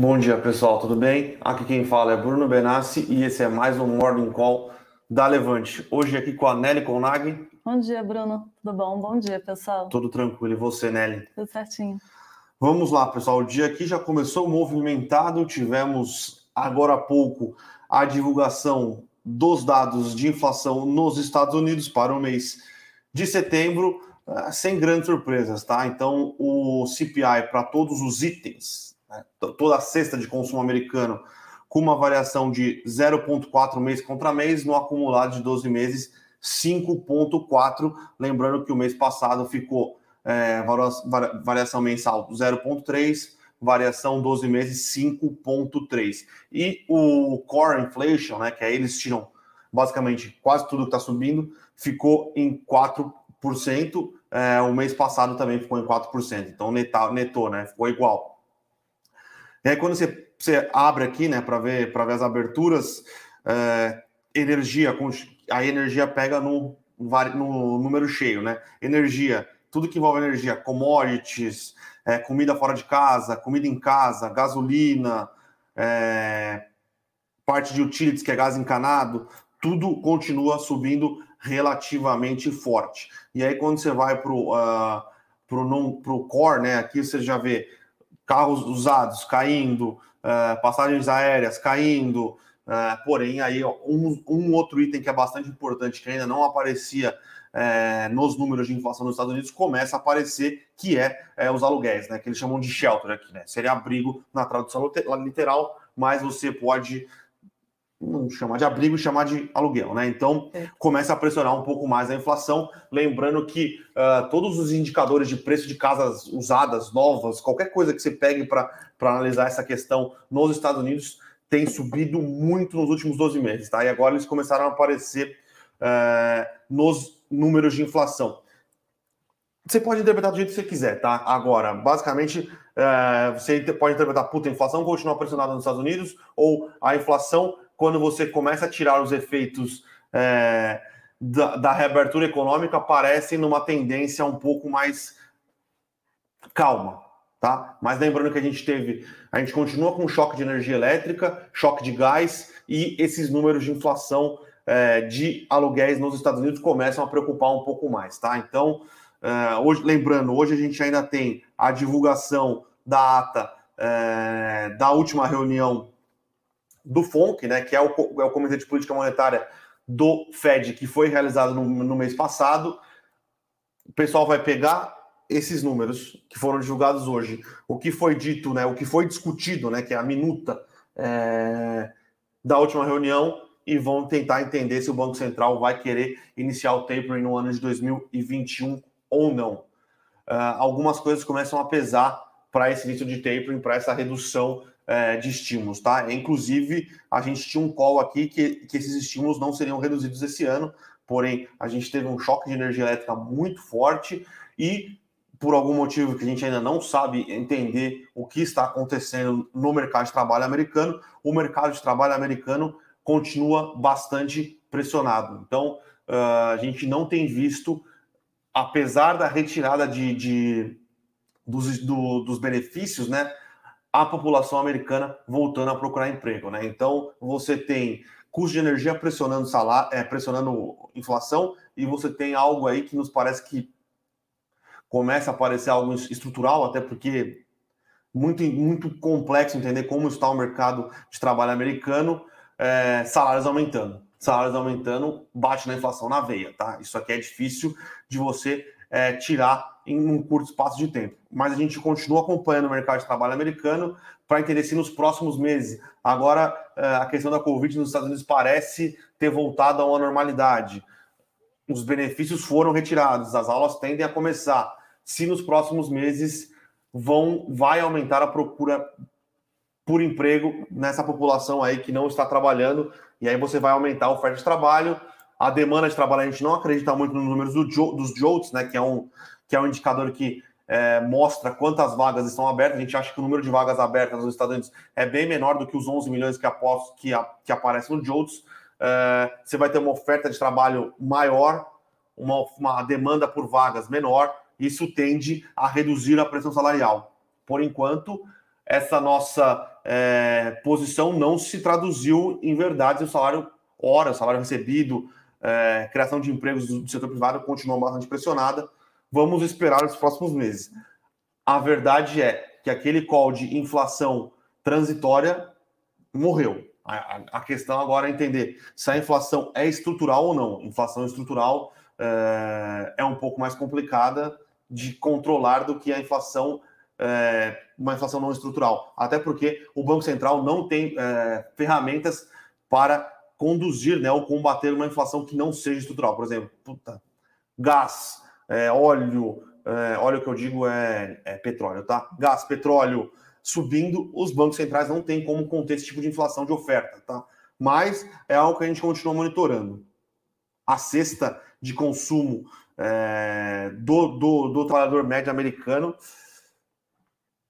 Bom dia, pessoal, tudo bem? Aqui quem fala é Bruno Benassi e esse é mais um Morning Call da Levante. Hoje aqui com a Nelly Conag. Bom dia, Bruno. Tudo bom? Bom dia, pessoal. Tudo tranquilo. E você, Nelly? Tudo certinho. Vamos lá, pessoal. O dia aqui já começou movimentado. Tivemos agora há pouco a divulgação dos dados de inflação nos Estados Unidos para o mês de setembro, eh, sem grandes surpresas, tá? Então, o CPI para todos os itens né? toda a cesta de consumo americano com uma variação de 0,4 mês contra mês, no acumulado de 12 meses, 5,4. Lembrando que o mês passado ficou é, variação mensal 0,3, variação 12 meses 5,3. E o core inflation, né, que aí eles tiram basicamente quase tudo que está subindo, ficou em 4%. É, o mês passado também ficou em 4%. Então netou, netou né, ficou igual. E aí, quando você, você abre aqui, né, para ver, ver as aberturas, é, energia, a energia pega no, no número cheio, né? Energia, tudo que envolve energia, commodities, é, comida fora de casa, comida em casa, gasolina, é, parte de utilities, que é gás encanado, tudo continua subindo relativamente forte. E aí, quando você vai para o uh, pro, pro core, né? Aqui você já vê carros usados caindo, uh, passagens aéreas caindo, uh, porém aí um, um, outro item que é bastante importante que ainda não aparecia uh, nos números de inflação nos Estados Unidos começa a aparecer que é, é, os aluguéis, né? Que eles chamam de shelter aqui, né? Seria abrigo na tradução literal, mas você pode não chamar de abrigo, chamar de aluguel, né? Então é. começa a pressionar um pouco mais a inflação. Lembrando que uh, todos os indicadores de preço de casas usadas, novas, qualquer coisa que você pegue para analisar essa questão nos Estados Unidos tem subido muito nos últimos 12 meses, tá? E agora eles começaram a aparecer uh, nos números de inflação. Você pode interpretar do jeito que você quiser, tá? Agora, basicamente, uh, você pode interpretar, puta, a inflação continua pressionada nos Estados Unidos, ou a inflação quando você começa a tirar os efeitos é, da, da, reabertura econômica, aparecem numa tendência um pouco mais calma, tá? Mas lembrando que a gente teve, a gente continua com choque de energia elétrica, choque de gás e esses números de inflação é, de aluguéis nos Estados Unidos começam a preocupar um pouco mais, tá? Então, é, hoje, lembrando, hoje a gente ainda tem a divulgação da ata é, da última reunião do FONC, né, que é o, é o Comitê de Política Monetária do Fed, que foi realizado no, no mês passado. O pessoal vai pegar esses números que foram divulgados hoje, o que foi dito, né, o que foi discutido, né, que é a minuta é, da última reunião, e vão tentar entender se o Banco Central vai querer iniciar o tapering no ano de 2021 ou não. Uh, algumas coisas começam a pesar para esse início de tapering, para essa redução é, de estímulos, tá? Inclusive, a gente tinha um call aqui que, que esses estímulos não seriam reduzidos esse ano, porém, a gente teve um choque de energia elétrica muito forte e, por algum motivo que a gente ainda não sabe entender o que está acontecendo no mercado de trabalho americano, o mercado de trabalho americano continua bastante pressionado. Então, uh, a gente não tem visto, apesar da retirada de, de dos, do, dos benefícios, né? A população americana voltando a procurar emprego, né? Então você tem custo de energia pressionando salário, é, pressionando inflação, e você tem algo aí que nos parece que começa a aparecer algo estrutural, até porque muito, muito complexo entender como está o mercado de trabalho americano, é, salários aumentando. Salários aumentando, bate na inflação na veia, tá? Isso aqui é difícil de você é, tirar em um curto espaço de tempo. Mas a gente continua acompanhando o mercado de trabalho americano para entender se nos próximos meses. Agora, é, a questão da Covid nos Estados Unidos parece ter voltado a uma normalidade. Os benefícios foram retirados, as aulas tendem a começar. Se nos próximos meses vão vai aumentar a procura por emprego nessa população aí que não está trabalhando, e aí você vai aumentar a oferta de trabalho, a demanda de trabalho, a gente não acredita muito nos números do, dos JOLTS, né, que é um, que é um indicador que é, mostra quantas vagas estão abertas. A gente acha que o número de vagas abertas nos Estados Unidos é bem menor do que os 11 milhões que, aposto, que, que aparecem no JOLTS. É, você vai ter uma oferta de trabalho maior, uma, uma demanda por vagas menor, isso tende a reduzir a pressão salarial. Por enquanto, essa nossa é, posição não se traduziu em verdade o salário hora, salário recebido, é, criação de empregos do setor privado continua bastante pressionada. Vamos esperar os próximos meses. A verdade é que aquele call de inflação transitória morreu. A, questão agora é entender se a inflação é estrutural ou não. Inflação estrutural é, é um pouco mais complicada de controlar do que a inflação, é, uma inflação não estrutural. Até porque o Banco Central não tem é, ferramentas para conduzir né, ou combater uma inflação que não seja estrutural. Por exemplo, puta, gás, é, óleo, é, óleo que eu digo é, é, petróleo, tá? Gás, petróleo subindo, os bancos centrais não têm como conter esse tipo de inflação de oferta, tá? Mas é algo que a gente continua monitorando. A cesta de consumo é, do, do, do trabalhador médio americano,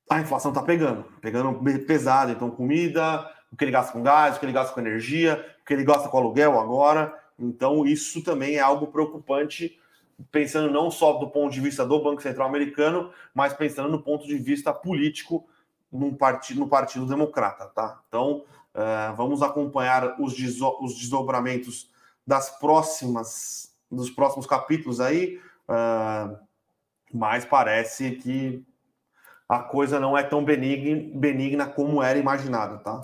a inflação está pegando, pegando pesado. Então, comida, o que ele gasta com gás, o que ele gasta com energia, o que ele gasta com aluguel agora. Então, isso também é algo preocupante, pensando não só do ponto de vista do Banco Central americano, mas pensando no ponto de vista político no partido, no partido Democrata, tá? Então, uh, vamos acompanhar os, os desdobramentos das próximas, dos próximos capítulos aí, uh, mas parece que a coisa não é tão benigna, benigna como era imaginado, tá?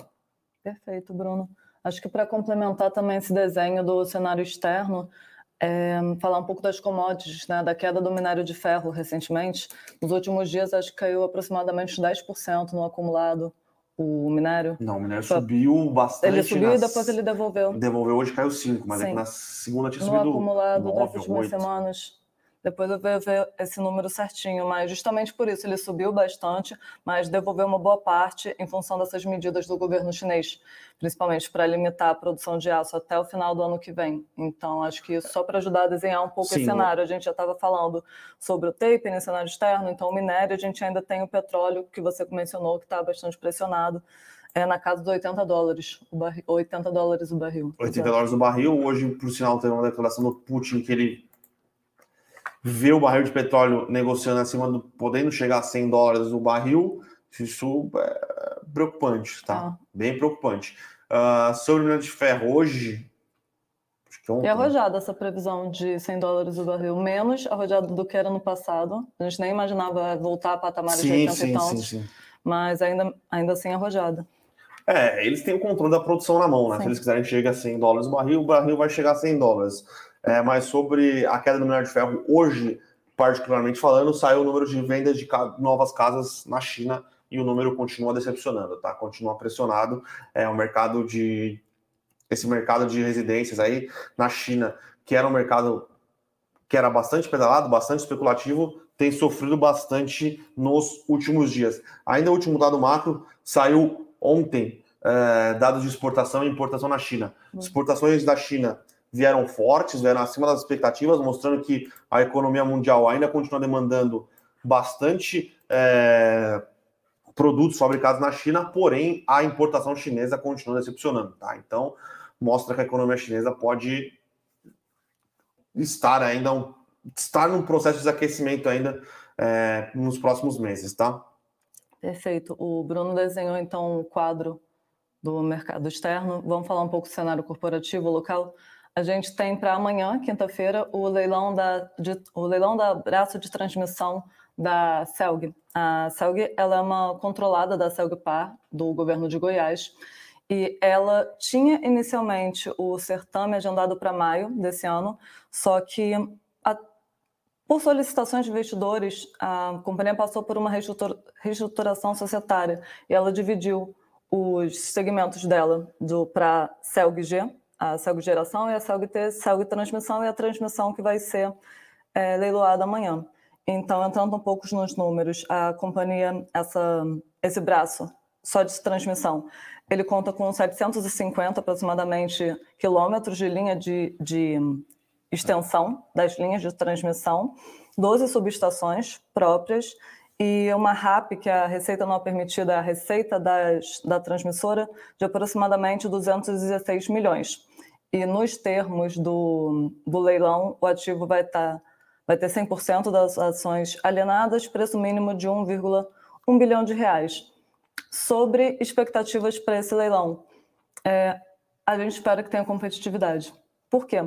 Perfeito, Bruno. Acho que para complementar também esse desenho do cenário externo, é, falar um pouco das commodities, né, da queda do minério de ferro recentemente. Nos últimos dias, acho que caiu aproximadamente 10% no acumulado o minério. Não, o minério subiu bastante. Ele subiu nas... e depois ele devolveu. Devolveu hoje caiu 5, mas é na segunda tinha subido No acumulado 9, das últimas 8. semanas depois eu vou ver esse número certinho, mas justamente por isso ele subiu bastante, mas devolveu uma boa parte em função dessas medidas do governo chinês, principalmente para limitar a produção de aço até o final do ano que vem. Então, acho que só para ajudar a desenhar um pouco Sim. esse cenário, a gente já estava falando sobre o tape no cenário externo, então o minério, a gente ainda tem o petróleo, que você mencionou, que está bastante pressionado é na casa dos 80 dólares o barril, 80 dólares o barril. 80 dólares o barril. Hoje, por sinal, teve uma declaração do Putin que ele ver o barril de petróleo negociando acima do, podendo chegar a 100 dólares o barril, isso é preocupante, tá? Ah. Bem preocupante. Uh, sobre o minério de ferro, hoje. É arrojada essa previsão de 100 dólares o barril, menos arrojada do que era no passado. A gente nem imaginava voltar a patamares sim, de 80 sim, e tantos, sim, sim. mas ainda, ainda assim arrojada. É, eles têm o controle da produção na mão, né? Sim. Se eles quiserem chegar a 100 dólares o barril, o barril vai chegar a 100 dólares. É, mas sobre a queda do minério de ferro, hoje, particularmente falando, saiu o número de vendas de novas casas na China e o número continua decepcionando, tá? Continua pressionado. É o mercado de esse mercado de residências aí na China, que era um mercado que era bastante pedalado, bastante especulativo, tem sofrido bastante nos últimos dias. Ainda o último dado macro saiu ontem, é, dados de exportação e importação na China. Hum. Exportações da China vieram fortes, vieram acima das expectativas, mostrando que a economia mundial ainda continua demandando bastante é, produtos fabricados na China, porém a importação chinesa continua decepcionando, tá? Então mostra que a economia chinesa pode estar ainda um, estar num processo de desaquecimento ainda é, nos próximos meses, tá? Perfeito. O Bruno desenhou então o quadro do mercado externo. Vamos falar um pouco do cenário corporativo local. A gente tem para amanhã, quinta-feira, o leilão da de, o leilão da braço de transmissão da Celg. A Celg ela é uma controlada da Celgpar do governo de Goiás e ela tinha inicialmente o certame agendado para maio desse ano, só que por solicitações de investidores, a companhia passou por uma reestruturação societária e ela dividiu os segmentos dela para Celg G, a Celg Geração e a Celg T, Celg Transmissão e a transmissão que vai ser é, leiloada amanhã. Então, entrando um pouco nos números, a companhia, essa, esse braço só de transmissão, ele conta com 750 aproximadamente quilômetros de linha de, de extensão das linhas de transmissão, 12 subestações próprias e uma RAP, que é a receita não permitida, a receita das, da transmissora, de aproximadamente 216 milhões. E nos termos do, do leilão, o ativo vai, tá, vai ter 100% das ações alienadas, preço mínimo de 1,1 bilhão de reais. sobre expectativas para esse leilão. É, a gente espera que tenha competitividade. Por quê?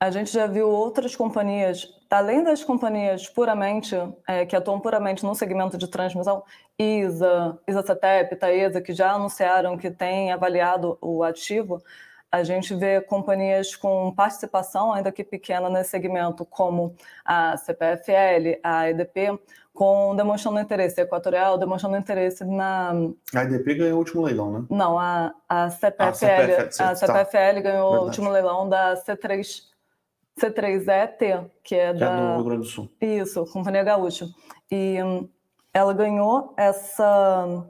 A gente já viu outras companhias, além das companhias puramente, é, que atuam puramente no segmento de transmissão, ISA, ISA-CETEP, Taesa, que já anunciaram que têm avaliado o ativo, a gente vê companhias com participação, ainda que pequena, nesse segmento, como a CPFL, a EDP, com demonstrando interesse equatorial, demonstrando interesse na. A EDP ganhou o último leilão, né? Não, a, a CPFL, a CPFL tá. ganhou Verdade. o último leilão da C3 C3ET, que é, é da. É do Rio Grande do Sul. Isso, Companhia Gaúcha. E hum, ela ganhou essa.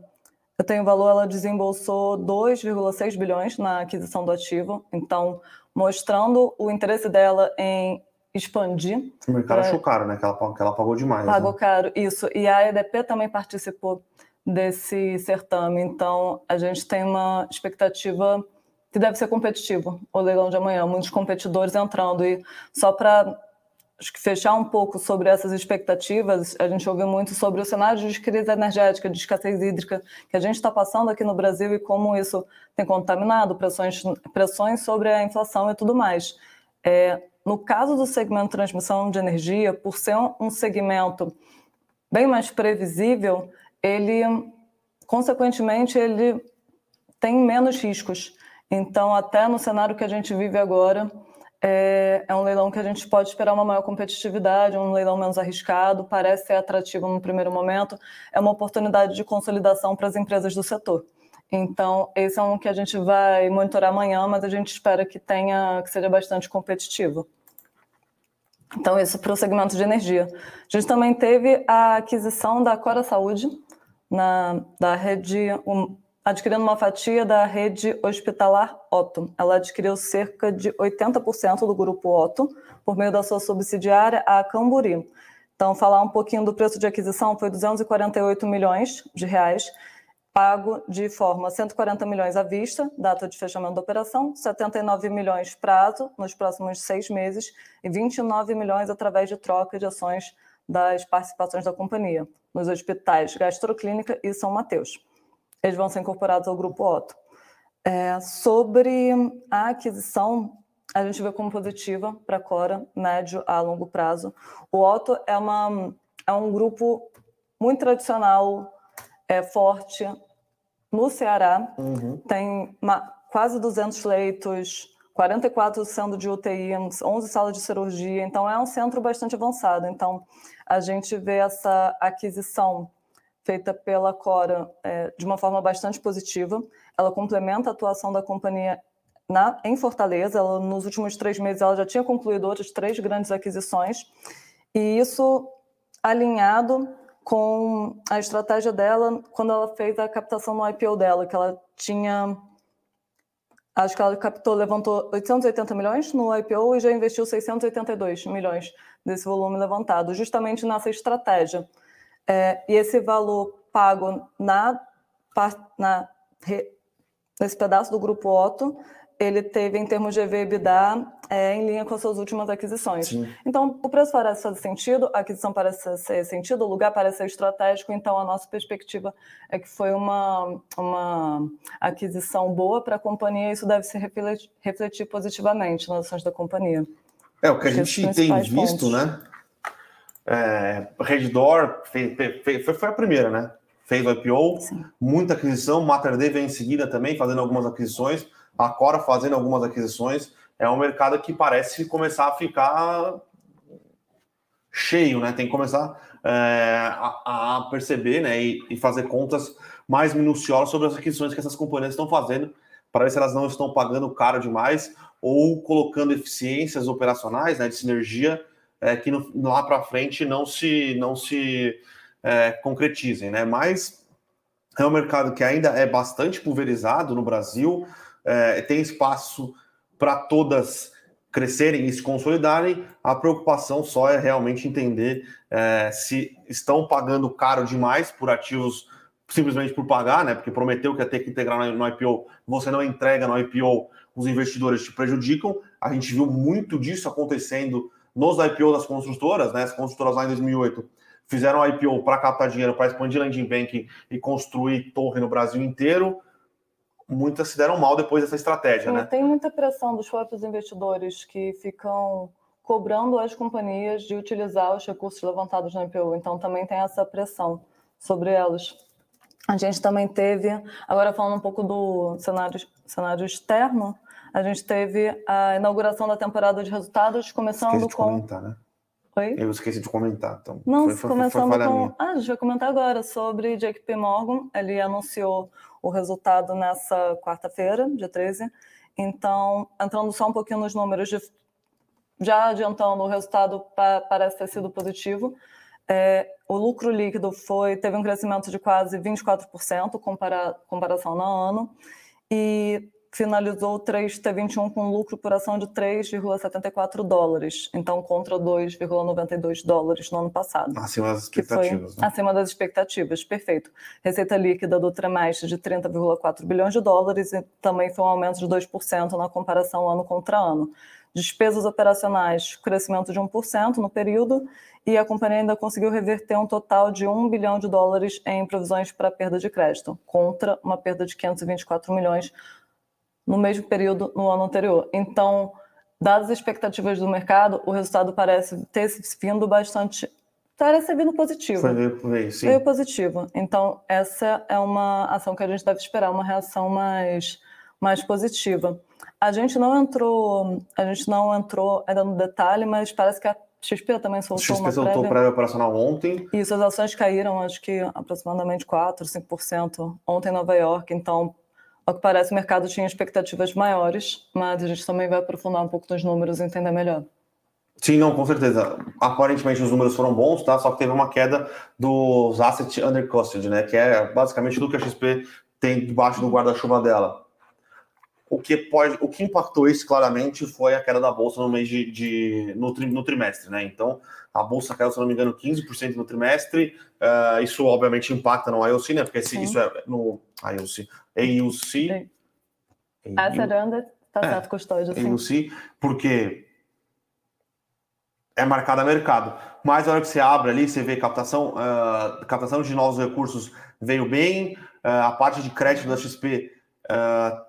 Eu tenho valor, ela desembolsou 2,6 bilhões na aquisição do ativo, então mostrando o interesse dela em expandir. O mercado achou caro, né? Que ela, que ela pagou demais. Pagou né? caro, isso. E a EDP também participou desse certame, então a gente tem uma expectativa que deve ser competitivo o leilão de amanhã, muitos competidores entrando. E só para fechar um pouco sobre essas expectativas, a gente ouviu muito sobre o cenário de crise energética, de escassez hídrica que a gente está passando aqui no Brasil e como isso tem contaminado, pressões, pressões sobre a inflação e tudo mais. É, no caso do segmento transmissão de energia, por ser um segmento bem mais previsível, ele, consequentemente, ele tem menos riscos. Então, até no cenário que a gente vive agora, é, é, um leilão que a gente pode esperar uma maior competitividade, um leilão menos arriscado, parece ser atrativo no primeiro momento, é uma oportunidade de consolidação para as empresas do setor. Então, esse é um que a gente vai monitorar amanhã, mas a gente espera que tenha, que seja bastante competitivo. Então, isso para o segmento de energia. A gente também teve a aquisição da Cora Saúde, na, da rede um, adquirindo uma fatia da rede hospitalar Otto. Ela adquiriu cerca de 80% do grupo Otto por meio da sua subsidiária, a Camburi. Então, falar um pouquinho do preço de aquisição foi 248 milhões de reais, pago de forma 140 milhões à vista, data de fechamento da operação, 79 milhões prazo nos próximos seis meses e 29 milhões através de troca de ações das participações da companhia nos hospitais Gastroclínica e São Mateus eles vão ser incorporados ao grupo Otto. É, sobre a aquisição, a gente vê como positiva para a Cora, médio a longo prazo. O Otto é, uma, é um grupo muito tradicional, é forte no Ceará, uhum. tem uma, quase 200 leitos, 44 sendo de UTI, 11 salas de cirurgia, então é um centro bastante avançado. Então, a gente vê essa aquisição feita pela Cora é, de uma forma bastante positiva. Ela complementa a atuação da companhia na, em Fortaleza. Ela, nos últimos três meses, ela já tinha concluído outras três grandes aquisições. E isso alinhado com a estratégia dela quando ela fez a captação no IPO dela, que ela tinha. Acho que ela captou, levantou 880 milhões no IPO e já investiu 682 milhões desse volume levantado, justamente nessa estratégia é, e esse valor pago na, na, nesse pedaço do grupo Otto, ele teve, em termos de EBITDA, é, em linha com as suas últimas aquisições. Sim. Então, o preço parece fazer sentido, a aquisição parece fazer sentido, o lugar parece ser estratégico, então a nossa perspectiva é que foi uma, uma aquisição boa para a companhia e isso deve se refletir, refletir positivamente nas ações da companhia. É, o que a gente tem visto, pontos. né? É, Redditor foi, foi, a primeira, né? Fez o IPO, Sim. muita aquisição. MaterD vem em seguida também fazendo algumas aquisições. A Cora fazendo algumas aquisições. É um mercado que parece começar a ficar cheio, né? Tem que começar é, a, a, perceber né? E, e, fazer contas mais minuciosas sobre as aquisições que essas companhias estão fazendo, para ver se elas não estão pagando caro demais ou colocando eficiências operacionais né, de sinergia é, que no, lá para frente não se, não se é, concretizem, né? Mas é um mercado que ainda é bastante pulverizado no Brasil, é, tem espaço para todas crescerem e se consolidarem. A preocupação só é realmente entender é, se estão pagando caro demais por ativos simplesmente por pagar, né? Porque prometeu que ia ter que integrar no IPO, você não entrega no IPO, os investidores te prejudicam. A gente viu muito disso acontecendo nos IPO das construtoras, né? As construtoras lá em 2008 fizeram IPO para captar dinheiro, para expandir landing bank e construir torre no Brasil inteiro, muitas se deram mal depois dessa estratégia, né? Tem muita pressão dos próprios investidores que ficam cobrando as companhias de utilizar os recursos levantados no IPO. Então também tem essa pressão sobre elas. A gente também teve, agora falando um pouco do cenário, cenário externo, a gente teve a inauguração da temporada de resultados, começando esqueci de com. comentar, né? Oi? Eu esqueci de comentar. Então, Não, foi, foi, começando foi com. Ah, a gente vai comentar agora sobre JP Morgan. Ele anunciou o resultado nessa quarta-feira, dia 13. Então, entrando só um pouquinho nos números, de... já adiantando, o resultado pa- parece ter sido positivo. É, o lucro líquido foi teve um crescimento de quase 24%, compara, comparação no ano, e finalizou o 3T21 com lucro por ação de 3,74 dólares, então contra 2,92 dólares no ano passado Acima das expectativas. né? acima das expectativas, perfeito. Receita líquida do trimestre de 30,4 bilhões de dólares e também foi um aumento de 2% na comparação ano contra ano. Despesas operacionais, crescimento de 1% no período, e a companhia ainda conseguiu reverter um total de 1 bilhão de dólares em provisões para perda de crédito, contra uma perda de 524 milhões no mesmo período no ano anterior. Então, dadas as expectativas do mercado, o resultado parece ter vindo bastante. Parece vindo positivo. Foi veio, sim. Veio positivo. Então, essa é uma ação que a gente deve esperar, uma reação mais, mais positiva. A gente não entrou, a gente não entrou ainda no detalhe, mas parece que a XP também soltou XP uma soltou prévia. prévia operacional ontem. Isso, as ações caíram, acho que aproximadamente 4%, 5% ontem em Nova York. Então, ao que parece, o mercado tinha expectativas maiores, mas a gente também vai aprofundar um pouco nos números e entender melhor. Sim, não, com certeza. Aparentemente os números foram bons, tá? Só que teve uma queda dos assets under custody, né? Que é basicamente tudo que a XP tem debaixo do guarda-chuva dela. O que pode, o que impactou isso claramente foi a queda da bolsa no mês de, de- no, tri- no trimestre, né? Então a bolsa caiu, se não me engano, 15% no trimestre. Ah, isso obviamente impacta no IOC, né? Porque isso é no IOC, AUC, Asset under, tá É, certo, custódio, sim. AUC, porque é marcado a mercado. Mas na hora que você abre ali, você vê captação, ah, captação de novos recursos veio bem, ah, a parte de crédito da XP ah,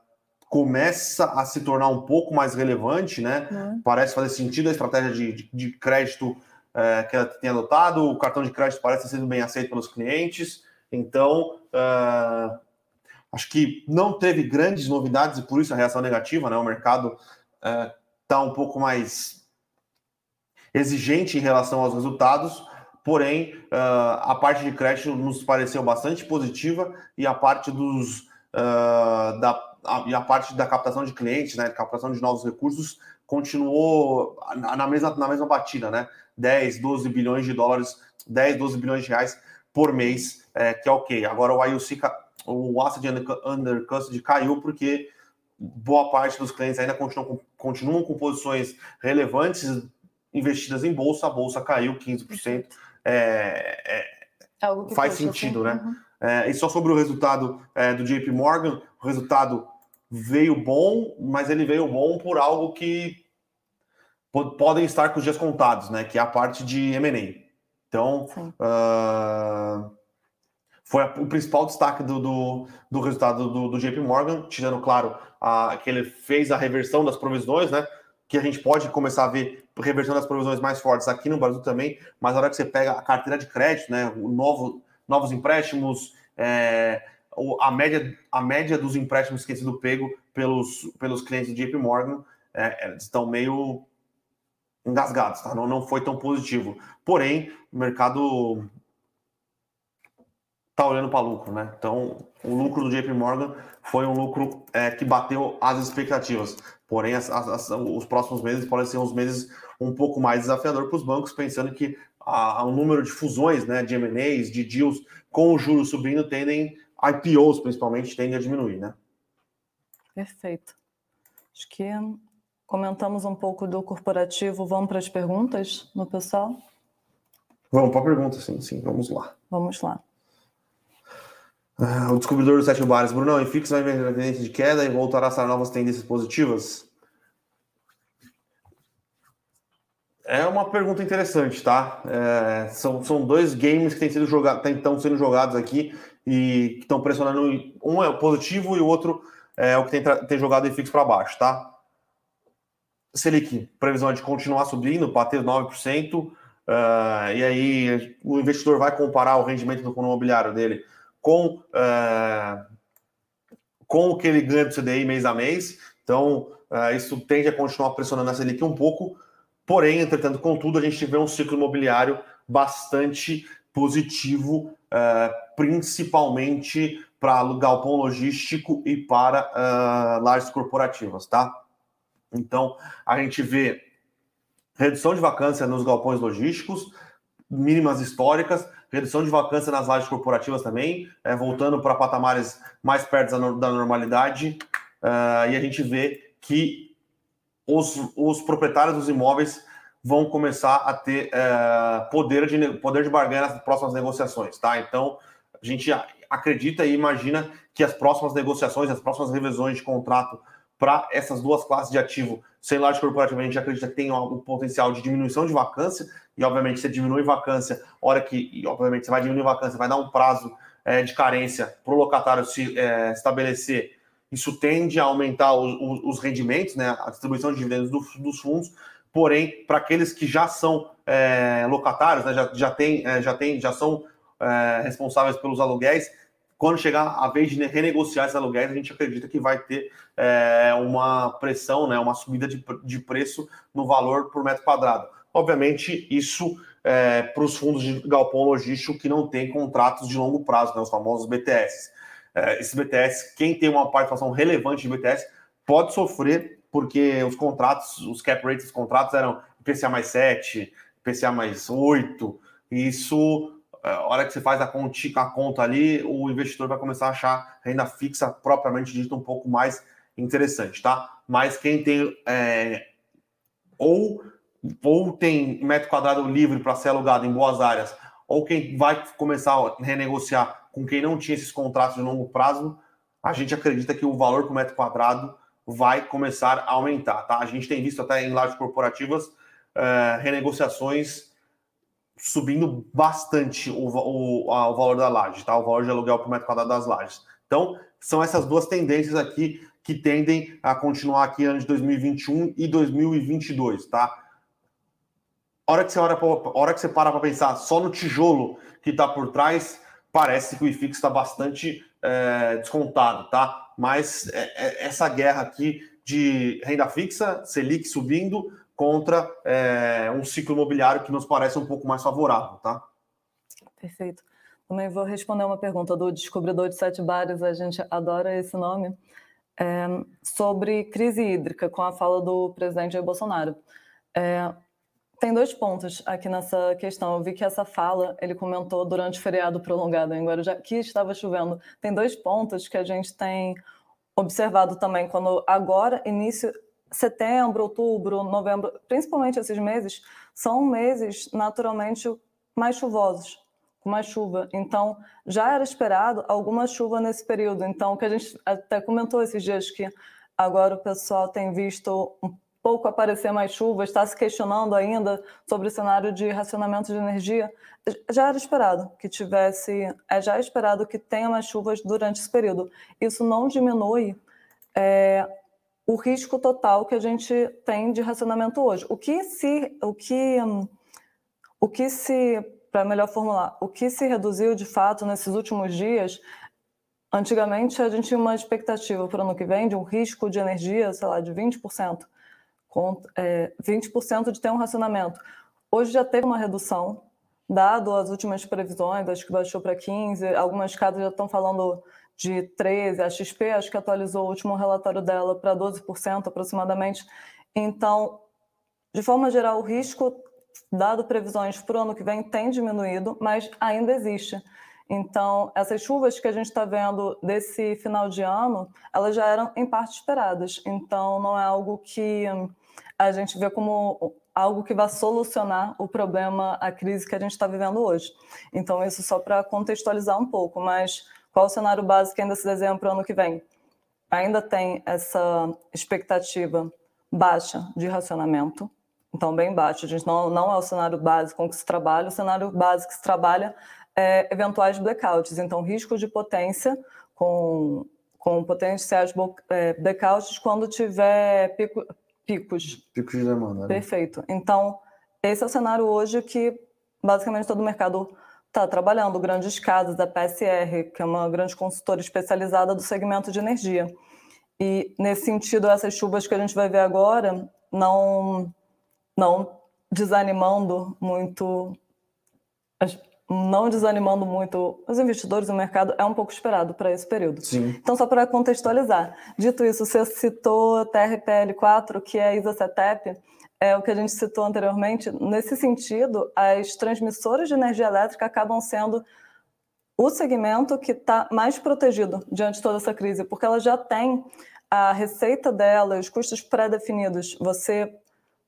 começa a se tornar um pouco mais relevante, né? Né? Parece fazer sentido a estratégia de, de- de crédito eh, que ela tem adotado, o cartão de crédito parece ter sido bem aceito pelos clientes, então ah, acho que não teve grandes novidades e por isso a reação negativa, né? O mercado está um pouco mais exigente em relação aos resultados, porém a parte de crédito nos pareceu bastante positiva e a parte dos da a, e a parte da captação de clientes, né, captação de novos recursos, continuou na, mesma, na mesma batida, né? 10, 12 bilhões de dólares, 10, 12 bilhões de reais por mês, é, que é ok. Agora o IOC, ca- o Asset Under, Custody caiu porque boa parte dos clientes ainda continuam com, continuam com posições relevantes investidas em bolsa, a bolsa caiu 15%. É, é, Faz sentido, né? Uhum. é, e só sobre o resultado é, do JP Morgan, o resultado veio bom, mas ele veio bom por algo que po- podem estar com os dias contados, né? Que é a parte de M&A. Então, ah, foi o principal destaque do, do, do resultado do, do JP Morgan, tirando, claro, a, que ele fez a reversão das provisões, né? Que a gente pode começar a ver reversão das provisões mais fortes aqui no Brasil também, mas na hora que você pega a carteira de crédito, né? Novo, novos empréstimos, é, a, média, a média dos empréstimos que sido pego pelos, pelos clientes do JP Morgan é, eles estão meio engasgados, tá? Não, não foi tão positivo. Porém, o mercado tá olhando para lucro, né? Então, o lucro do JP Morgan foi um lucro é, que bateu as expectativas. Porém, as- as- os próximos meses podem ser uns meses um pouco mais desafiador para os bancos, pensando que o número de fusões, né, de M&As, de deals com o juros subindo, tendem, IPOs principalmente, tendem a diminuir, né? Perfeito. Acho que comentamos um pouco do corporativo. Vamos para as perguntas do pessoal? Vamos para a pergunta, sim, sim, vamos lá. Vamos lá. Ah, o descobridor dos sete bares, Brunão, e fix vai vender a tendência de queda e voltará a ser novas tendências positivas? É uma pergunta interessante, tá? É, são, são dois games que têm sido jogados, estão sendo jogados aqui e que estão pressionando. Um é o positivo e o outro é o que tem, tem jogado em fixo para baixo, tá? Selic, previsão é de continuar subindo, bater 9%, uh, e aí o investidor vai comparar o rendimento do fundo imobiliário dele com, uh, com o que ele ganha do CDI mês a mês. Então, uh, isso tende a continuar pressionando a Selic um pouco. Porém, entretanto, contudo, a gente vê um ciclo imobiliário bastante positivo, uh, principalmente para galpão logístico e para uh, corporativas, tá? Então, a gente vê redução de vacância nos galpões logísticos, mínimas históricas, redução de vacância nas lajes corporativas também, é, voltando para patamares mais perto da, da normalidade, uh, e a gente vê que os, os proprietários dos imóveis vão começar a ter uh, poder, de, poder de barganha nas próximas negociações, tá? Então, a gente acredita e imagina que as próximas negociações, as próximas revisões de contrato para essas duas classes de ativo, sem laje corporativa, a gente acredita que tem um potencial de diminuição de vacância, e obviamente você diminui vacância, hora que, e obviamente você vai diminuir vacância, vai dar um prazo é, de carência para o locatário se é, estabelecer. Isso tende a aumentar os, os rendimentos, né, a distribuição de dividendos do, dos fundos, porém, para aqueles que já são é, locatários, né, já, já, tem, é, já, tem, já são é, responsáveis pelos aluguéis, quando chegar a vez de renegociar esses aluguéis, a gente acredita que vai ter é, uma pressão, né, uma subida de, de preço no valor por metro quadrado. Obviamente, isso é, para os fundos de galpão logístico que não têm contratos de longo prazo, né, os famosos BTS. É, esses BTS, quem tem uma participação relevante de BTS, pode sofrer, porque os contratos, os cap rates dos contratos eram IPCA mais 7, IPCA mais 8, e isso a hora que você faz a, conta, a conta ali, o investidor vai começar a achar renda fixa propriamente dita um pouco mais interessante, tá? Mas quem tem é, ou, ou tem metro quadrado livre para ser alugado em boas áreas, ou quem vai começar a renegociar com quem não tinha esses contratos de longo prazo, a gente acredita que o valor por metro quadrado vai começar a aumentar, tá? A gente tem visto até em lajes corporativas é, renegociações subindo bastante o, o, a, o valor da laje, tá? O valor de aluguel por metro quadrado das lajes. Então, são essas duas tendências aqui que tendem a continuar aqui ano de 2021 e 2022, tá? Hora que você, hora, hora que você para para pensar só no tijolo que está por trás, parece que o IFIX está bastante é, descontado, tá? Mas é, é, essa guerra aqui de renda fixa, Selic subindo, contra é, um ciclo imobiliário que nos parece um pouco mais favorável, tá? Perfeito. Também vou responder uma pergunta do Descobridor de Sete Bares, a gente adora esse nome, é, sobre crise hídrica, com a fala do presidente Jair Bolsonaro. É, tem dois pontos aqui nessa questão. Eu vi que essa fala ele comentou durante o feriado prolongado em Guarujá, que estava chovendo. Tem dois pontos que a gente tem observado também, quando agora, início setembro, outubro, novembro, principalmente esses meses, são meses naturalmente mais chuvosos, com mais chuva. Então, já era esperado alguma chuva nesse período. Então, que a gente até comentou esses dias que agora o pessoal tem visto um pouco aparecer mais chuva, está se questionando ainda sobre o cenário de racionamento de energia, já era esperado que tivesse, é já esperado que tenha mais chuvas durante esse período. Isso não diminui é, o risco total que a gente tem de racionamento hoje. O que se, o que, o que se, para melhor formular, o que se reduziu de fato nesses últimos dias? Antigamente a gente tinha uma expectativa para o ano que vem de um risco de energia, sei lá, de 20%, com, é, 20% de ter um racionamento. Hoje já teve uma redução, dado as últimas previsões, acho que baixou para 15, algumas casas já estão falando de 13%, a XP acho que atualizou o último relatório dela para 12% aproximadamente. Então, de forma geral, o risco, dado previsões para o ano que vem, tem diminuído, mas ainda existe. Então, essas chuvas que a gente está vendo desse final de ano, elas já eram em parte esperadas. Então, não é algo que a gente vê como algo que vai solucionar o problema, a crise que a gente está vivendo hoje. Então, isso só para contextualizar um pouco, mas qual o cenário básico que ainda se desenha para o ano que vem? Ainda tem essa expectativa baixa de racionamento, então bem baixo. A gente não, não é o cenário básico com que se trabalha, o cenário básico que se trabalha é eventuais blackouts, então risco de potência com, com potenciais é, blackouts quando tiver pico, picos. Picos de demanda. Né? Perfeito. Então, esse é o cenário hoje que basicamente todo o mercado está trabalhando. Grandes casas, da PSR, que é uma grande consultora especializada do segmento de energia. E, nesse sentido, essas chuvas que a gente vai ver agora, não, não desanimando muito, não desanimando muito os investidores no mercado, é um pouco esperado para esse período. Sim. Então, só para contextualizar, dito isso, você citou TRPL4, que é a ISA-CETEP, é o que a gente citou anteriormente. Nesse sentido, as transmissoras de energia elétrica acabam sendo o segmento que está mais protegido diante de toda essa crise, porque ela já tem a receita dela, os custos pré-definidos. Você,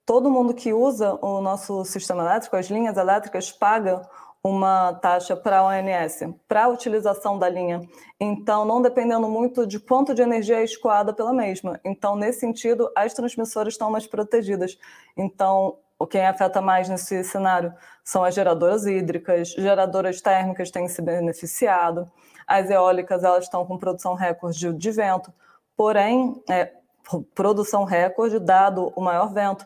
todo mundo que usa o nosso sistema elétrico, as linhas elétricas, paga uma taxa para a ONS, para a utilização da linha. Então, não dependendo muito de quanto de energia é escoada pela mesma. Então, nesse sentido, as transmissoras estão mais protegidas. Então, o quem afeta mais nesse cenário são as geradoras hídricas, geradoras térmicas têm se beneficiado, as eólicas elas estão com produção recorde de vento, porém, é, produção recorde dado o maior vento.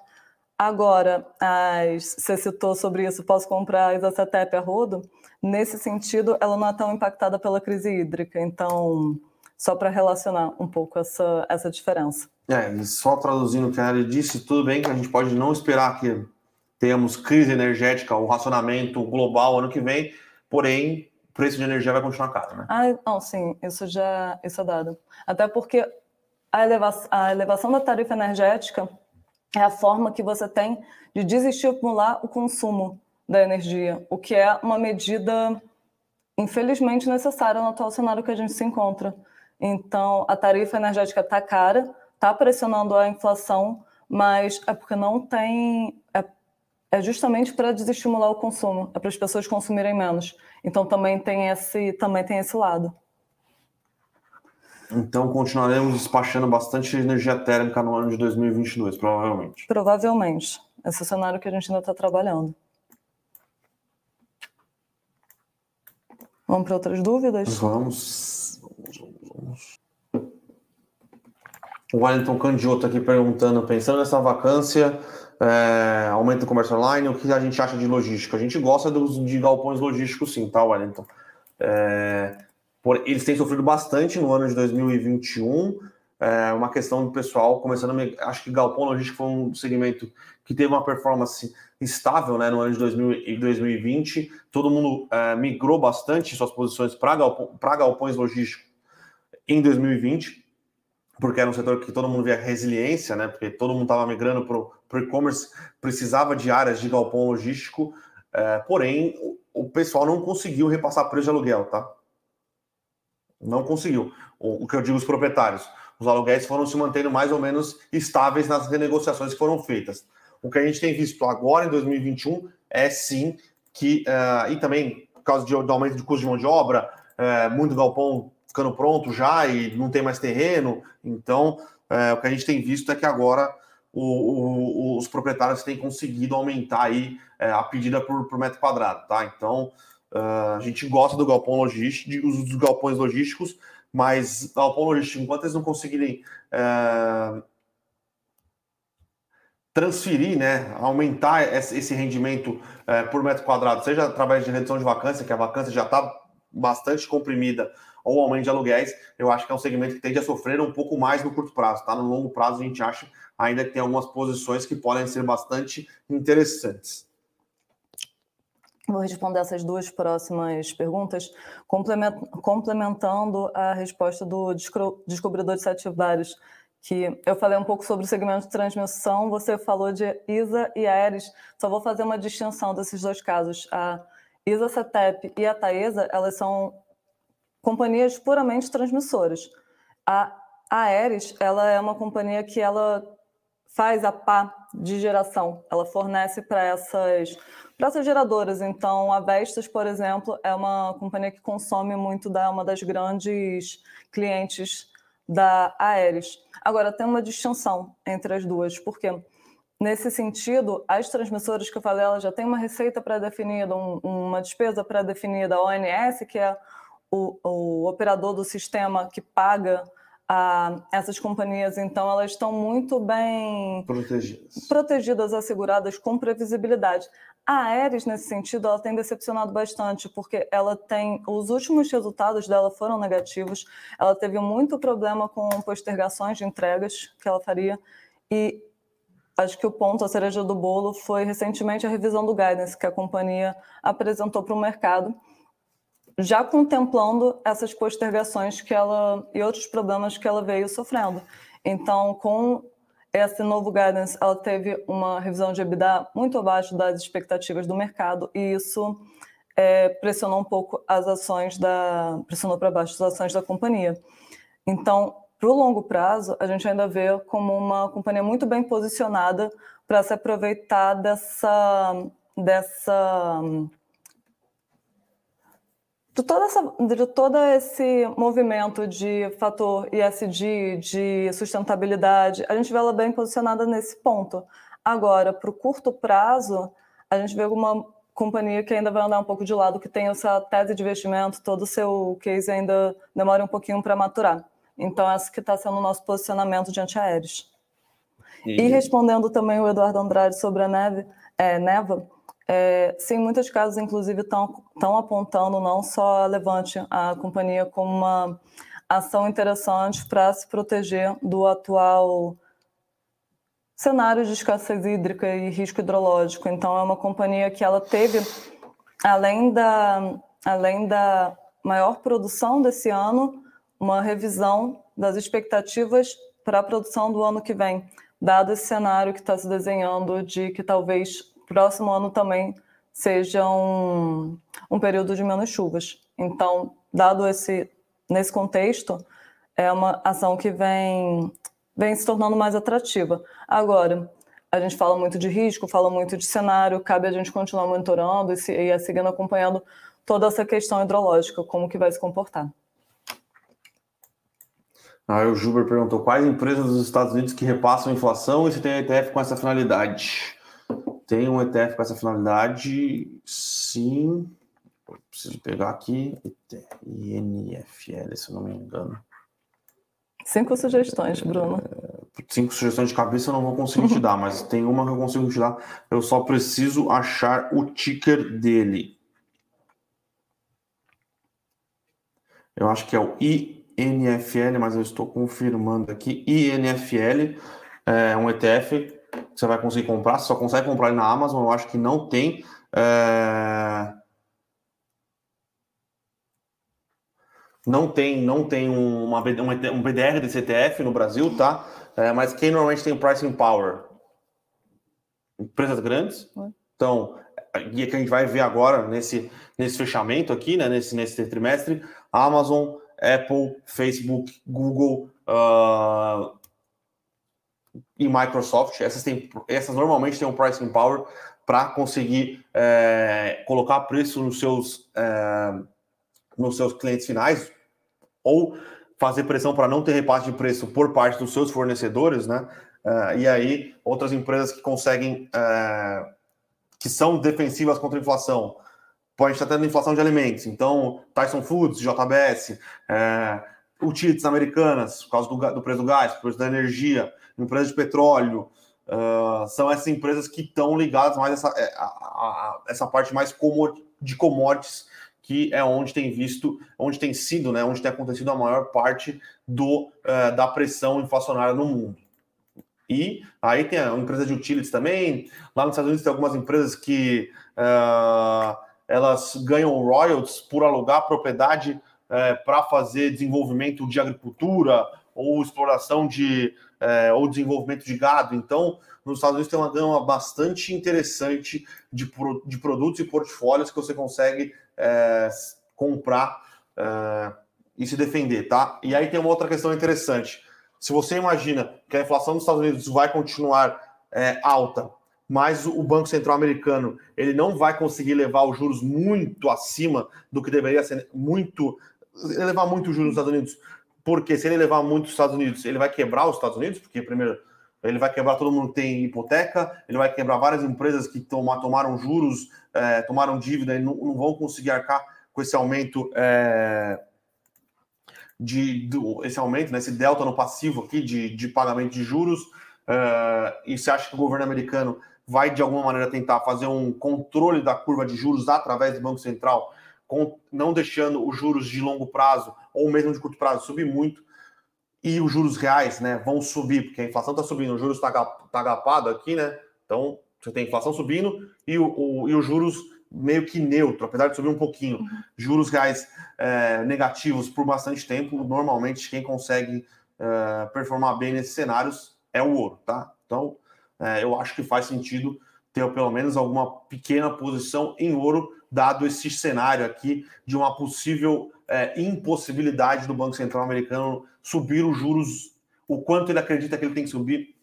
Agora, as, você citou sobre isso, posso comprar a Isacetep a rodo? Nesse sentido, ela não é tão impactada pela crise hídrica, então, só para relacionar um pouco essa, essa diferença. É, só traduzindo o que a Ari disse, tudo bem que a gente pode não esperar que tenhamos crise energética, o racionamento global ano que vem, porém, o preço de energia vai continuar caro, né? Ah, não, sim, isso já isso é dado. Até porque a, eleva a elevação da tarifa energética é a forma que você tem de desestimular o consumo da energia, o que é uma medida, infelizmente, necessária no atual cenário que a gente se encontra. Então, a tarifa energética está cara, está pressionando a inflação, mas é porque não tem. É, é justamente para desestimular o consumo, é para as pessoas consumirem menos. Então também tem esse, também tem esse lado. Então continuaremos despachando bastante energia térmica no ano de 2022, provavelmente. Provavelmente. Esse é o cenário que a gente ainda está trabalhando. Vamos para outras dúvidas? Vamos. Vamos, vamos, vamos. O Wellington Candioto aqui perguntando, pensando nessa vacância, é, aumento do comércio online, o que a gente acha de logística? A gente gosta dos, de galpões logísticos sim, tá, Wellington? É, por, eles têm sofrido bastante no ano de 2021, é, uma questão do pessoal começando a, acho que galpão logístico foi um segmento que teve uma performance estável né, no ano de 2000, 2020, todo mundo é, migrou bastante suas posições para galpão, galpões logísticos em 2020, porque era um setor que todo mundo via resiliência, né? Porque todo mundo estava migrando para o e-commerce, precisava de áreas de galpão logístico, é, porém o, o, pessoal não conseguiu repassar preço de aluguel, tá? Não conseguiu. O, o, que eu digo os proprietários, os aluguéis foram se mantendo mais ou menos estáveis nas renegociações que foram feitas. O que a gente tem visto agora em 2021 é sim que, uh, e também por causa de, do aumento de custo de mão de obra, uh, muito galpão ficando pronto já e não tem mais terreno. Então, é, o que a gente tem visto é que agora o, o, os proprietários têm conseguido aumentar aí a pedida por, por, metro quadrado, tá? Então, uh, a gente gosta do galpão logístico, dos, galpões logísticos, mas galpão logístico, enquanto eles não conseguirem uh, transferir, né, aumentar esse rendimento uh, por metro quadrado, seja através de redução de vacância, que a vacância já está bastante comprimida, ou aumento de aluguéis, eu acho que é um segmento que tende a sofrer um pouco mais no curto prazo, tá? No longo prazo, a gente acha ainda que tem algumas posições que podem ser bastante interessantes. Vou responder essas duas próximas perguntas, complementando a resposta do descobridor de sete vários, que eu falei um pouco sobre o segmento de transmissão, você falou de ISA e Aeres, só vou fazer uma distinção desses dois casos. A ISA CETEP e a Taesa, elas são companhias puramente transmissoras. A Aeres, ela é uma companhia que ela faz a pá de geração, ela fornece para essas, essas geradoras. Então, a Vestas, por exemplo, é uma companhia que consome muito da uma das grandes clientes da Aeres. Agora, tem uma distinção entre as duas, porque nesse sentido, as transmissoras que eu falei, elas já têm uma receita pré-definida, um, uma despesa pré-definida, a ONS, que é o, o operador do sistema que paga a essas companhias, então elas estão muito bem protegidas, protegidas asseguradas com previsibilidade. A Aeres, nesse sentido, ela tem decepcionado bastante, porque ela tem. Os últimos resultados dela foram negativos, ela teve muito problema com postergações de entregas que ela faria, e acho que o ponto, a cereja do bolo, foi recentemente a revisão do guidance que a companhia apresentou para o mercado já contemplando essas postergações que ela e outros problemas que ela veio sofrendo. Então, com esse novo guidance, ela teve uma revisão de EBITDA muito abaixo das expectativas do mercado e isso é, pressionou um pouco as ações da pressionou para baixo as ações da companhia. Então, para o longo prazo, a gente ainda vê como uma companhia muito bem posicionada para se aproveitar dessa dessa de, toda essa, de todo esse movimento de fator ISD, de sustentabilidade, a gente vê ela bem posicionada nesse ponto. Agora, para o curto prazo, a gente vê alguma companhia que ainda vai andar um pouco de lado, que tem essa tese de investimento, todo o seu case ainda demora um pouquinho para maturar. Então, essa que está sendo o nosso posicionamento diante aéreos. E... e respondendo também o Eduardo Andrade sobre a neve, é, Neva, é, sim, muitos casos, inclusive, estão apontando não só a Levante, a companhia, como uma ação interessante para se proteger do atual cenário de escassez hídrica e risco hidrológico. Então, é uma companhia que ela teve, além da, além da maior produção desse ano, uma revisão das expectativas para a produção do ano que vem, dado esse cenário que está se desenhando de que talvez próximo ano também seja um, um período de menos chuvas. Então, dado esse nesse contexto, é uma ação que vem vem se tornando mais atrativa. Agora, a gente fala muito de risco, fala muito de cenário, cabe a gente continuar monitorando e, se, e seguindo acompanhando toda essa questão hidrológica, como que vai se comportar. Aí o Juber perguntou quais empresas dos Estados Unidos que repassam inflação e se tem ETF com essa finalidade. Tem um ETF com essa finalidade? Sim. Preciso pegar aqui. INFL, se eu não me engano. Cinco sugestões, Bruno. É, cinco sugestões de cabeça eu não vou conseguir te dar, mas tem uma que eu consigo te dar. Eu só preciso achar o ticker dele. Eu acho que é o INFL, mas eu estou confirmando aqui. INFL é um ETF você vai conseguir comprar, você só consegue comprar na Amazon, eu acho que não tem. É... Não tem, não tem uma, um BDR desse ETF no Brasil, tá? É, mas quem normalmente tem pricing power? Empresas grandes. Então, e que a gente vai ver agora nesse, nesse fechamento aqui, né, nesse, nesse trimestre, Amazon, Apple, Facebook, Google, uh, e Microsoft, essas, tem, essas normalmente têm um pricing power para conseguir é, colocar preço nos seus, é, nos seus clientes finais ou fazer pressão para não ter repasse de preço por parte dos seus fornecedores, né? É, e aí, outras empresas que conseguem, é, que são defensivas contra a inflação, pode estar tendo inflação de alimentos, então Tyson Foods, JBS, é, utilities americanas, por causa do, do preço do gás, por preço da energia, empresas de petróleo, uh, são essas empresas que estão ligadas mais a essa, é, a, a, essa parte mais de commodities, que é onde tem visto, onde tem sido, né, onde tem acontecido a maior parte do, uh, da pressão inflacionária no mundo. E aí tem a empresa de utilities também. Lá nos Estados Unidos tem algumas empresas que uh, elas ganham royalties por alugar propriedade uh, para fazer desenvolvimento de agricultura ou exploração de é, ou desenvolvimento de gado. Então, nos Estados Unidos tem uma gama bastante interessante de, de produtos e portfólios que você consegue é, comprar é, e se defender, tá? E aí tem uma outra questão interessante. Se você imagina que a inflação dos Estados Unidos vai continuar é, alta, mas o Banco Central americano ele não vai conseguir levar os juros muito acima do que deveria ser, muito elevar muito os juros nos Estados Unidos porque se ele levar muito os Estados Unidos, ele vai quebrar os Estados Unidos, porque primeiro ele vai quebrar todo mundo que tem hipoteca, ele vai quebrar várias empresas que toma, tomaram juros, é, tomaram dívida e não, não, vão conseguir arcar com esse aumento é, de do, esse aumento, né, esse delta no passivo aqui de, de pagamento de juros. É, e você acha que o governo americano vai de alguma maneira tentar fazer um controle da curva de juros através do Banco Central, não deixando os juros de longo prazo ou mesmo de curto prazo subir muito e os juros reais, né, vão subir porque a inflação está subindo, o juros está tá agapado aqui, né? Então você tem inflação subindo e, o, o, e os juros meio que neutro, apesar de subir um pouquinho. Uhum. Juros reais é, negativos por bastante tempo. Normalmente, quem consegue é, performar bem nesses cenários é o ouro, tá? Então, é, eu acho que faz sentido ter pelo menos alguma pequena posição em ouro, dado esse cenário aqui de uma possível é, impossibilidade do Banco Central americano subir os juros, o quanto ele acredita que ele tem que subir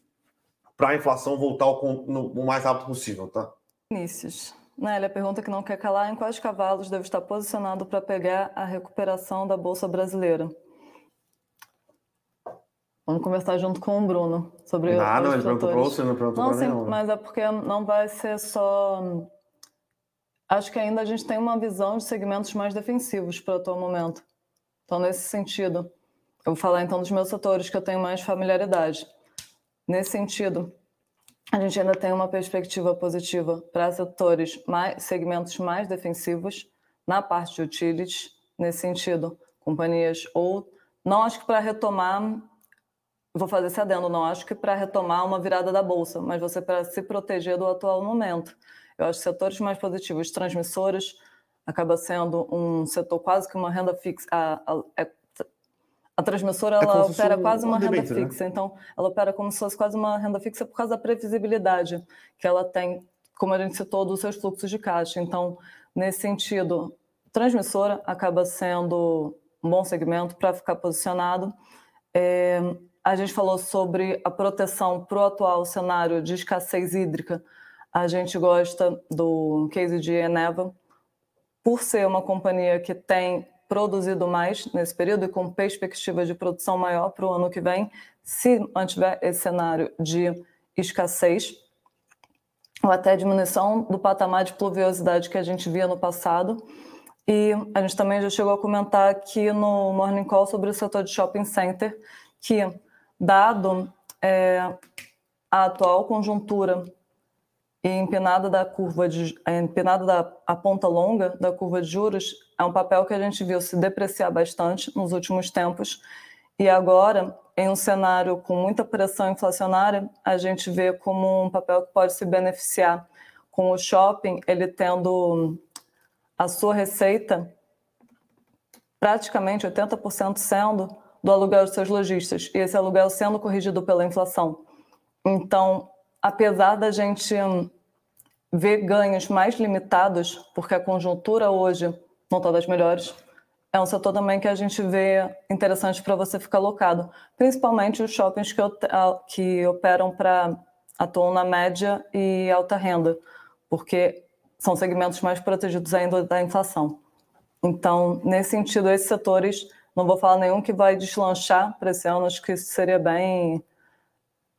para a inflação voltar ao, no, o mais rápido possível, tá? Vinícius. Nélia, pergunta que não quer calar: em quais cavalos deve estar posicionado para pegar a recuperação da Bolsa Brasileira? Vamos conversar junto com o Bruno sobre Ah, não, ele perguntou você, não perguntou para mim. Mas é porque não vai ser só. Acho que ainda a gente tem uma visão de segmentos mais defensivos para o atual momento. Então, nesse sentido, eu vou falar então dos meus setores que eu tenho mais familiaridade. Nesse sentido, a gente ainda tem uma perspectiva positiva para setores mais, segmentos mais defensivos na parte de utilities, nesse sentido, companhias ou não acho que para retomar vou fazer esse adendo, não acho que para retomar uma virada da bolsa, mas você para se proteger do atual momento. Eu acho que setores mais positivos, transmissores, acaba sendo um setor quase que uma renda fixa. A, a, é a transmissora é ela é opera quase uma renda né? fixa, então ela opera como se fosse quase uma renda fixa por causa da previsibilidade que ela tem, como a gente citou, dos seus fluxos de caixa. Então, nesse sentido, transmissora acaba sendo um bom segmento para ficar posicionado. É, a gente falou sobre a proteção para o atual cenário de escassez hídrica. A gente gosta do case de Eneva, por ser uma companhia que tem produzido mais nesse período e com perspectiva de produção maior para o ano que vem, se mantiver esse cenário de escassez ou até diminuição do patamar de pluviosidade que a gente via no passado. E a gente também já chegou a comentar aqui no Morning Call sobre o setor de shopping center, que, dado é, a atual conjuntura e empinada da curva de empinada da a ponta longa da curva de juros é um papel que a gente viu se depreciar bastante nos últimos tempos. E agora em um cenário com muita pressão inflacionária a gente vê como um papel que pode se beneficiar com o shopping ele tendo a sua receita praticamente 80% sendo do aluguel de seus lojistas. E esse aluguel sendo corrigido pela inflação. Então apesar da gente ver ganhos mais limitados, porque a conjuntura hoje não está das melhores, é um setor também que a gente vê interessante para você ficar alocado, principalmente os shoppings que, que operam para atuam na média e alta renda, porque são segmentos mais protegidos ainda da inflação. Então, nesse sentido, esses setores, não vou falar nenhum que vai deslanchar para esse ano, acho que isso seria bem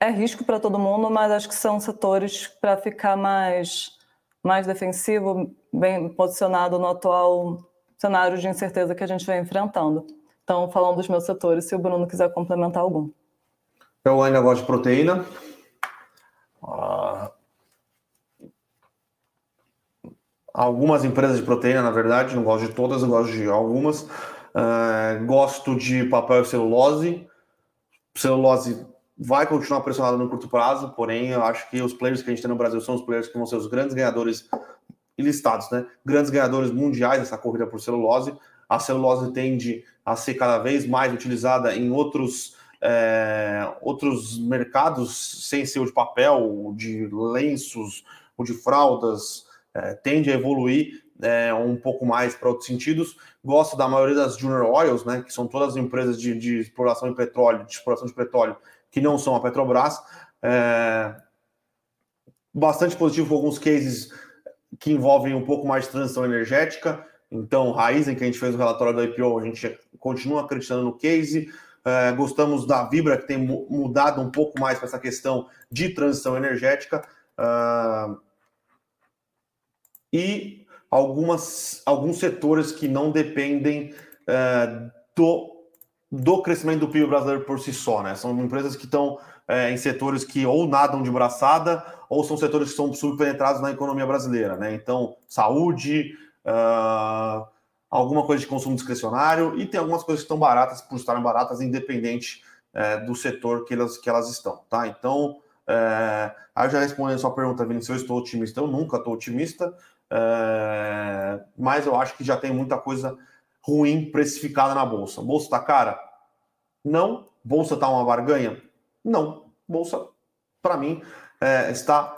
é risco para todo mundo, mas acho que são setores para ficar mais, mais defensivo, bem posicionado no atual cenário de incerteza que a gente vem enfrentando. Então, falando dos meus setores, se o Bruno quiser complementar algum. Eu ainda gosto de proteína. Ah, algumas empresas de proteína, na verdade, não gosto de todas, eu gosto de algumas. Uh, gosto de papel e celulose. Celulose vai continuar pressionado no curto prazo, porém eu acho que os players que a gente tem no Brasil são os players que vão ser os grandes ganhadores listados, né? Grandes ganhadores mundiais dessa corrida por celulose. A celulose tende a ser cada vez mais utilizada em outros é, outros mercados sem ser o de papel, de lenços, ou de fraldas, é, tende a evoluir é, um pouco mais para outros sentidos. Gosto da maioria das junior oils, né, que são todas as empresas de, de exploração de petróleo, de exploração de petróleo, que não são a Petrobras. É, bastante positivo com alguns cases que envolvem um pouco mais de transição energética. Então, Raizen, que a gente fez o relatório da IPO, a gente continua acreditando no case. É, gostamos da Vibra, que tem mudado um pouco mais para essa questão de transição energética. Uh, e algumas, alguns setores que não dependem uh, do, do crescimento do PIB brasileiro por si só. Né? São empresas que estão é, em setores que ou nadam de braçada ou são setores que são subpenetrados na economia brasileira. Né? Então, saúde, uh, alguma coisa de consumo discricionário e tem algumas coisas que estão baratas por estarem baratas, independente é, do setor que elas, que elas estão, tá? Então, é, aí já respondi a sua pergunta, Vini, se eu estou otimista, eu nunca estou otimista, é, mas eu acho que já tem muita coisa ruim precificada na Bolsa. Bolsa está cara? Não. Bolsa está uma barganha? Não. Bolsa, para mim, é, está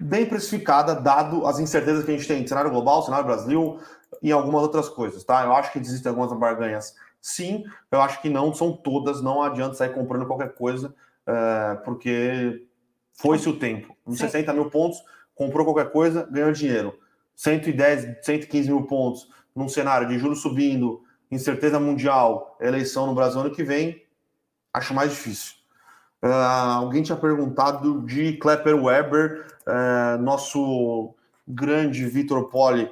bem precificada, dado as incertezas que a gente tem em cenário global, cenário Brasil e algumas outras coisas, tá? Eu acho que existem algumas barganhas, sim. Eu acho que não são todas. Não adianta sair comprando qualquer coisa, é, porque foi-se o tempo. Nos 60 mil pontos, comprou qualquer coisa, ganhou dinheiro. 110, 115 mil pontos num cenário de juros subindo, incerteza mundial, eleição no Brasil ano que vem, acho mais difícil. Uh, alguém tinha perguntado de Klepper Weber, uh, nosso grande Vitor Poli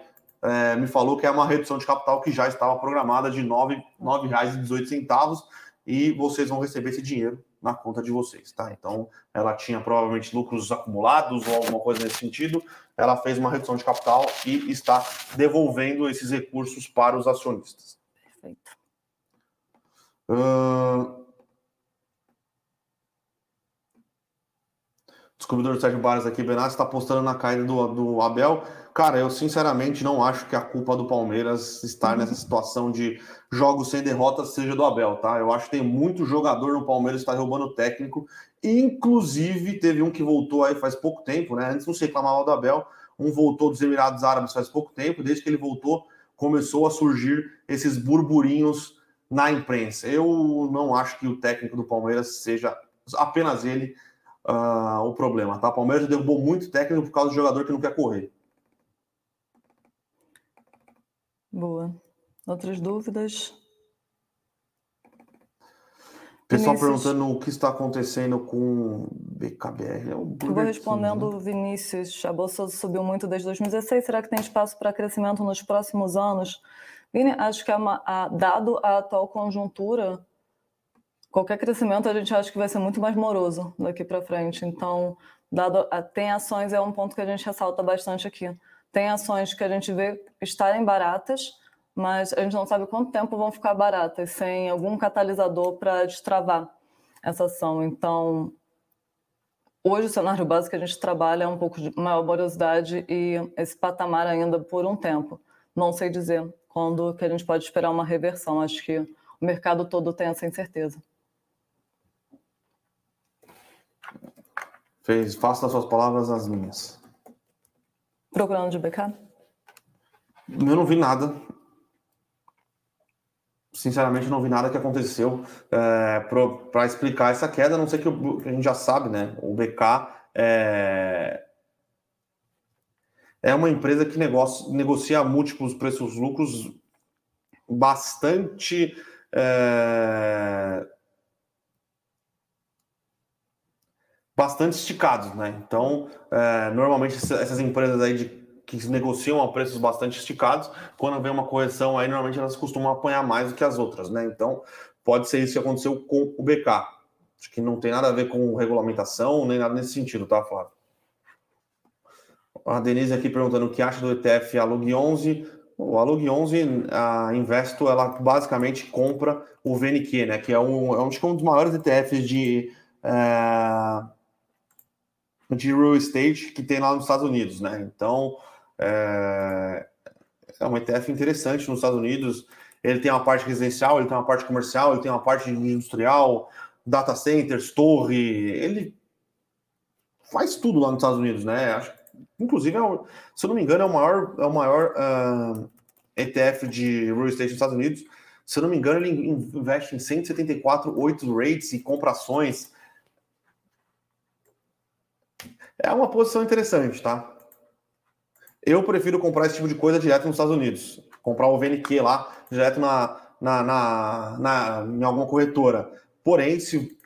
uh, me falou que é uma redução de capital que já estava programada de R$ 9,18 e vocês vão receber esse dinheiro na conta de vocês, tá? Então, ela tinha provavelmente lucros acumulados ou alguma coisa nesse sentido, ela fez uma redução de capital e está devolvendo esses recursos para os acionistas. Perfeito. Uh, descobridor Sérgio Barres aqui, Benassi está postando na caída do, do Abel. Cara, eu sinceramente não acho que a culpa do Palmeiras estar nessa situação de jogos sem derrota seja do Abel, tá? Eu acho que tem muito jogador no Palmeiras que está derrubando o técnico. Inclusive, teve um que voltou aí faz pouco tempo, né? Antes não se reclamava do Abel, um voltou dos Emirados Árabes faz pouco tempo, desde que ele voltou, começou a surgir esses burburinhos na imprensa. Eu não acho que o técnico do Palmeiras seja apenas ele uh, o problema. Tá? O Palmeiras derrubou muito técnico por causa do jogador que não quer correr. Boa. Outras dúvidas? Pessoal Vinícius. perguntando o que está acontecendo com BKBR. É o Vou respondendo, né? Vinícius. A Bolsa subiu muito desde 2016. Será que tem espaço para crescimento nos próximos anos? Vini, acho que, é uma, a, dado a atual conjuntura, qualquer crescimento a gente acha que vai ser muito mais moroso daqui para frente. Então, dado tem ações, é um ponto que a gente ressalta bastante aqui. Tem ações que a gente vê estarem baratas, mas a gente não sabe quanto tempo vão ficar baratas, sem algum catalisador para destravar essa ação. Então, hoje o cenário básico que a gente trabalha é um pouco de maior morosidade e esse patamar ainda por um tempo. Não sei dizer quando que a gente pode esperar uma reversão. Acho que o mercado todo tem essa incerteza. Fez, das suas palavras as minhas. Procurando de BK? Eu não vi nada. Sinceramente, não vi nada que aconteceu é, para explicar essa queda, a não ser que, a gente já sabe, né? O BK é, é uma empresa que negocia, negocia múltiplos preços-lucros bastante. É, bastante esticados, né? Então, é, normalmente essas empresas aí de, que negociam a preços bastante esticados, quando vem uma correção aí, normalmente elas costumam apanhar mais do que as outras, né? Então, pode ser isso que aconteceu com o BK. Acho que não tem nada a ver com regulamentação, nem nada nesse sentido, tá, Flávio? A Denise aqui perguntando o que acha do ETF Alug 11. O Alug 11, a Investo, ela basicamente compra o VNQ, né? Que é um, é um, um dos maiores ETFs de... É de real estate que tem lá nos Estados Unidos, né? Então, é, é um ETF interessante nos Estados Unidos. Ele tem uma parte residencial, ele tem uma parte comercial, ele tem uma parte industrial, data centers, torre. Ele faz tudo lá nos Estados Unidos, né? Acho, inclusive, é se eu não me engano, é o maior, é o maior uh, ah, ETF de real estate nos Estados Unidos. Se eu não me engano, ele investe em 174 8 rates e comprações é uma posição interessante, tá? Eu prefiro comprar esse tipo de coisa direto nos Estados Unidos. Comprar o VNQ lá, direto na, na, na, na, em alguma corretora. Porém, se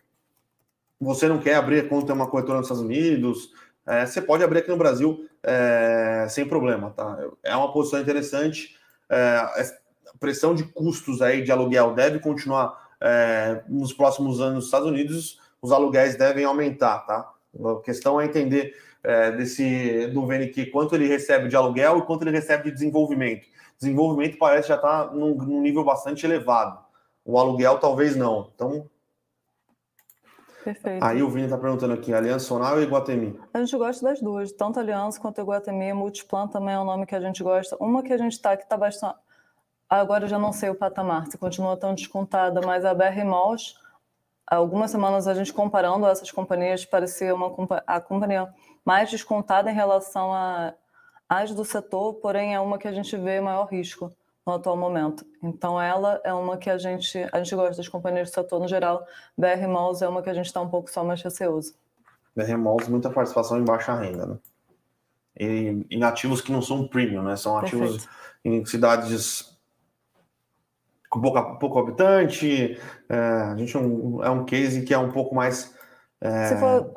você não quer abrir conta em uma corretora nos Estados Unidos, é, você pode abrir aqui no Brasil é, sem problema, tá? É uma posição interessante. É, a pressão de custos aí de aluguel deve continuar é, nos próximos anos nos Estados Unidos, os aluguéis devem aumentar, tá? A questão é entender é, desse do VNQ quanto ele recebe de aluguel e quanto ele recebe de desenvolvimento. Desenvolvimento parece já estar tá num, num nível bastante elevado. O aluguel talvez não. Então, Perfeito. Aí o Vini está perguntando aqui, Aliança Sonal ou Iguatemi? A gente gosta das duas, tanto Aliança quanto Iguatemi. Multiplan também é um nome que a gente gosta. Uma que a gente está, que está bastante... Agora eu já não sei o patamar, se continua tão descontada, mas a BR Malls, algumas semanas a gente comparando essas companhias, parecia uma a companhia mais descontada em relação às do setor, porém é uma que a gente vê maior risco no atual momento. Então, ela é uma que a gente, a gente gosta das companhias do setor no geral. BR Malls é uma que a gente está um pouco só mais receoso. BR Malls, muita participação em baixa renda, né? E em ativos que não são premium, né? São ativos Perfeito. em cidades com pouco, pouco habitante. É, a gente é um, é um case que é um pouco mais. É... Se for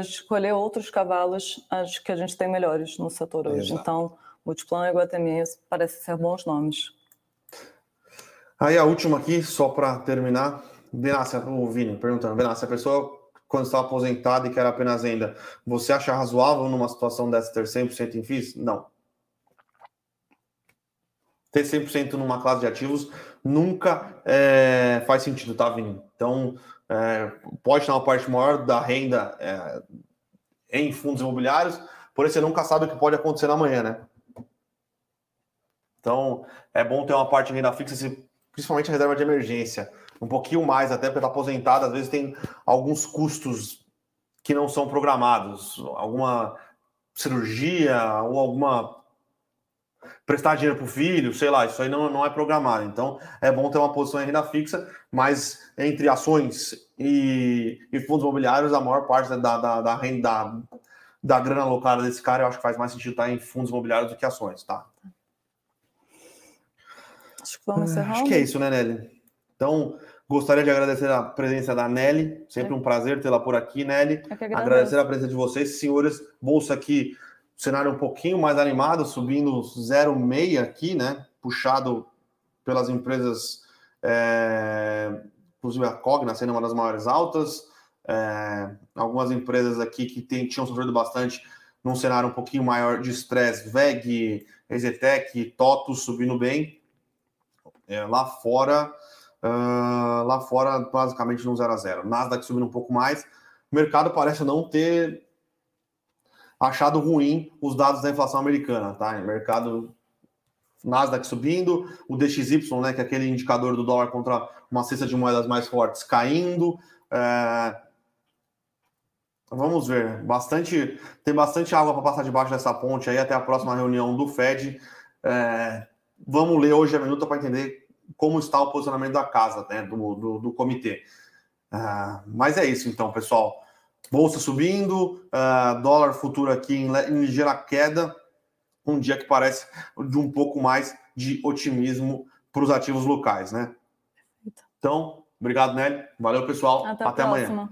escolher outros cavalos, acho que a gente tem melhores no setor hoje. Exato. Então Multiplan e Guatemi parecem ser bons nomes. Aí a última aqui, só para terminar. Benácia, o Vini perguntando, Benácia, a pessoa quando está aposentada e quer apenas renda, você acha razoável numa situação dessa ter 100% em FIIs? Não. Ter 100% numa classe de ativos nunca é, faz sentido, tá, Vini? Então, é, pode ter uma parte maior da renda é, em fundos imobiliários, porém você nunca sabe o que pode acontecer na manhã, né? Então, é bom ter uma parte de renda fixa, principalmente a reserva de emergência. Um pouquinho mais, até porque está aposentado, às vezes tem alguns custos que não são programados. Alguma cirurgia ou alguma prestar dinheiro para o filho, sei lá, isso aí não, não é programado. Então, é bom ter uma posição em renda fixa, mas entre ações e, e fundos imobiliários, a maior parte da, da, da renda, da, da grana alocada desse cara, eu acho que faz mais sentido estar em fundos imobiliários do que ações, tá? Acho que vamos encerrar. Acho que é isso, né, Nelly? Então, gostaria de agradecer a presença da Nelly. Sempre é. um prazer tê-la por aqui, Nelly. Agradecer a presença de vocês, senhores. Bolsa aqui, cenário um pouquinho mais animado, subindo 0,6 aqui, né? Puxado pelas empresas, é... inclusive a Cogna sendo uma das maiores altas. É... algumas empresas aqui que tem, tinham sofrido bastante num cenário um pouquinho maior de estresse, VEG, Exetec, TOTO subindo bem. É, lá fora, uh, lá fora, basicamente no 0 a 0 Nasdaq subindo um pouco mais. O mercado parece não ter achado ruim os dados da inflação americana, tá? O mercado Nasdaq subindo, o DXY, né, que é aquele indicador do dólar contra uma cesta de moedas mais fortes, caindo. É... Vamos ver, bastante tem bastante água para passar debaixo dessa ponte aí até a próxima reunião do Fed. É vamos ler hoje a minuta para entender como está o posicionamento da casa, né, do, do, do comitê. Uh, mas é isso então, pessoal. Bolsa subindo, uh, dólar futuro aqui em, em ligeira queda, um dia que parece de um pouco mais de otimismo para os ativos locais, né? Então, obrigado, Nelly. Valeu, pessoal. Até, Até amanhã.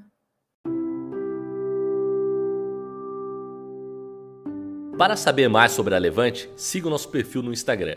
Para saber mais sobre a Levante, siga o nosso perfil no Instagram